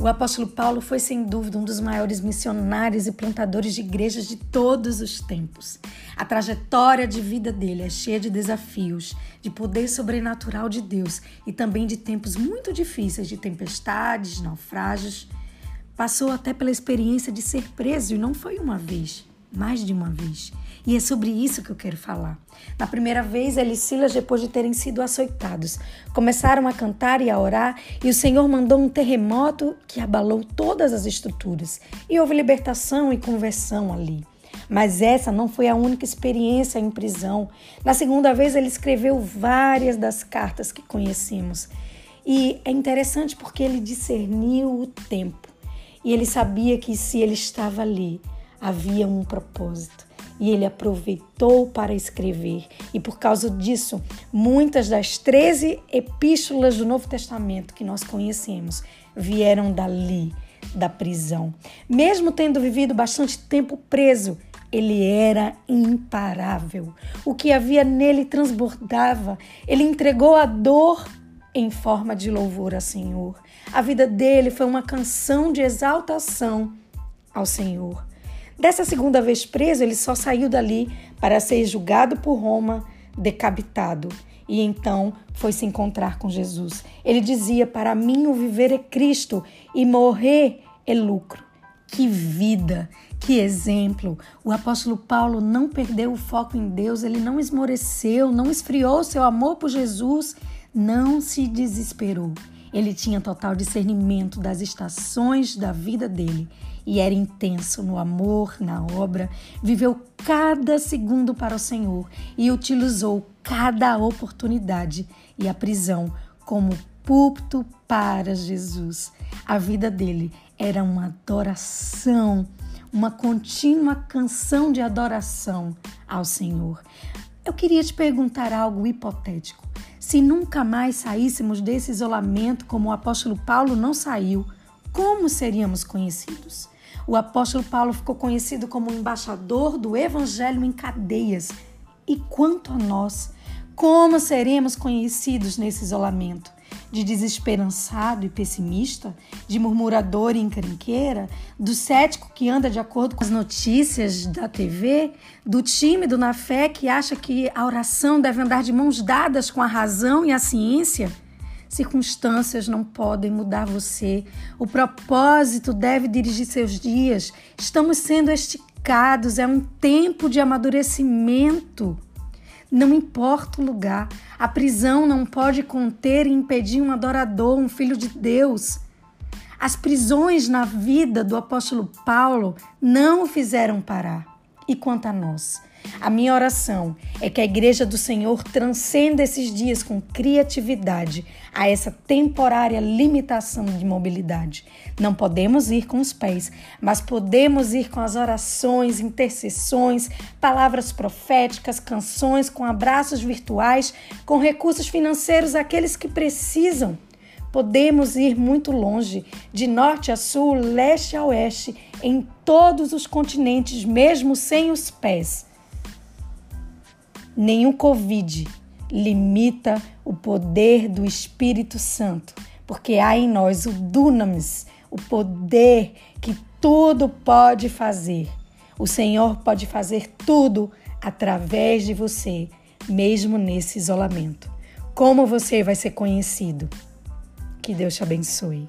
O apóstolo Paulo foi, sem dúvida, um dos maiores missionários e plantadores de igrejas de todos os tempos. A trajetória de vida dele é cheia de desafios, de poder sobrenatural de Deus e também de tempos muito difíceis, de tempestades, naufrágios. Passou até pela experiência de ser preso e não foi uma vez, mais de uma vez. E é sobre isso que eu quero falar. Na primeira vez, ele e Silas, depois de terem sido açoitados, começaram a cantar e a orar, e o Senhor mandou um terremoto que abalou todas as estruturas. E houve libertação e conversão ali. Mas essa não foi a única experiência em prisão. Na segunda vez, ele escreveu várias das cartas que conhecemos. E é interessante porque ele discerniu o tempo. E ele sabia que se ele estava ali, havia um propósito e ele aproveitou para escrever. E por causa disso, muitas das 13 epístolas do Novo Testamento que nós conhecemos vieram dali, da prisão. Mesmo tendo vivido bastante tempo preso, ele era imparável. O que havia nele transbordava. Ele entregou a dor em forma de louvor ao Senhor. A vida dele foi uma canção de exaltação ao Senhor. Dessa segunda vez preso, ele só saiu dali para ser julgado por Roma, decapitado. E então foi se encontrar com Jesus. Ele dizia: Para mim, o viver é Cristo e morrer é lucro. Que vida, que exemplo! O apóstolo Paulo não perdeu o foco em Deus, ele não esmoreceu, não esfriou seu amor por Jesus, não se desesperou. Ele tinha total discernimento das estações da vida dele e era intenso no amor, na obra, viveu cada segundo para o Senhor e utilizou cada oportunidade e a prisão como púlpito para Jesus. A vida dele era uma adoração, uma contínua canção de adoração ao Senhor. Eu queria te perguntar algo hipotético. Se nunca mais saíssemos desse isolamento como o apóstolo Paulo não saiu, como seríamos conhecidos? O apóstolo Paulo ficou conhecido como embaixador do evangelho em cadeias. E quanto a nós, como seremos conhecidos nesse isolamento? De desesperançado e pessimista? De murmurador e encrenqueira? Do cético que anda de acordo com as notícias da TV? Do tímido na fé que acha que a oração deve andar de mãos dadas com a razão e a ciência? Circunstâncias não podem mudar você. O propósito deve dirigir seus dias. Estamos sendo esticados, é um tempo de amadurecimento. Não importa o lugar, a prisão não pode conter e impedir um adorador, um filho de Deus. As prisões na vida do apóstolo Paulo não o fizeram parar. E quanto a nós? A minha oração é que a Igreja do Senhor transcenda esses dias com criatividade a essa temporária limitação de mobilidade. Não podemos ir com os pés, mas podemos ir com as orações, intercessões, palavras proféticas, canções, com abraços virtuais, com recursos financeiros àqueles que precisam. Podemos ir muito longe, de norte a sul, leste a oeste, em todos os continentes, mesmo sem os pés Nenhum Covid limita o poder do Espírito Santo, porque há em nós o dunamis, o poder que tudo pode fazer. O Senhor pode fazer tudo através de você, mesmo nesse isolamento. Como você vai ser conhecido? Que Deus te abençoe.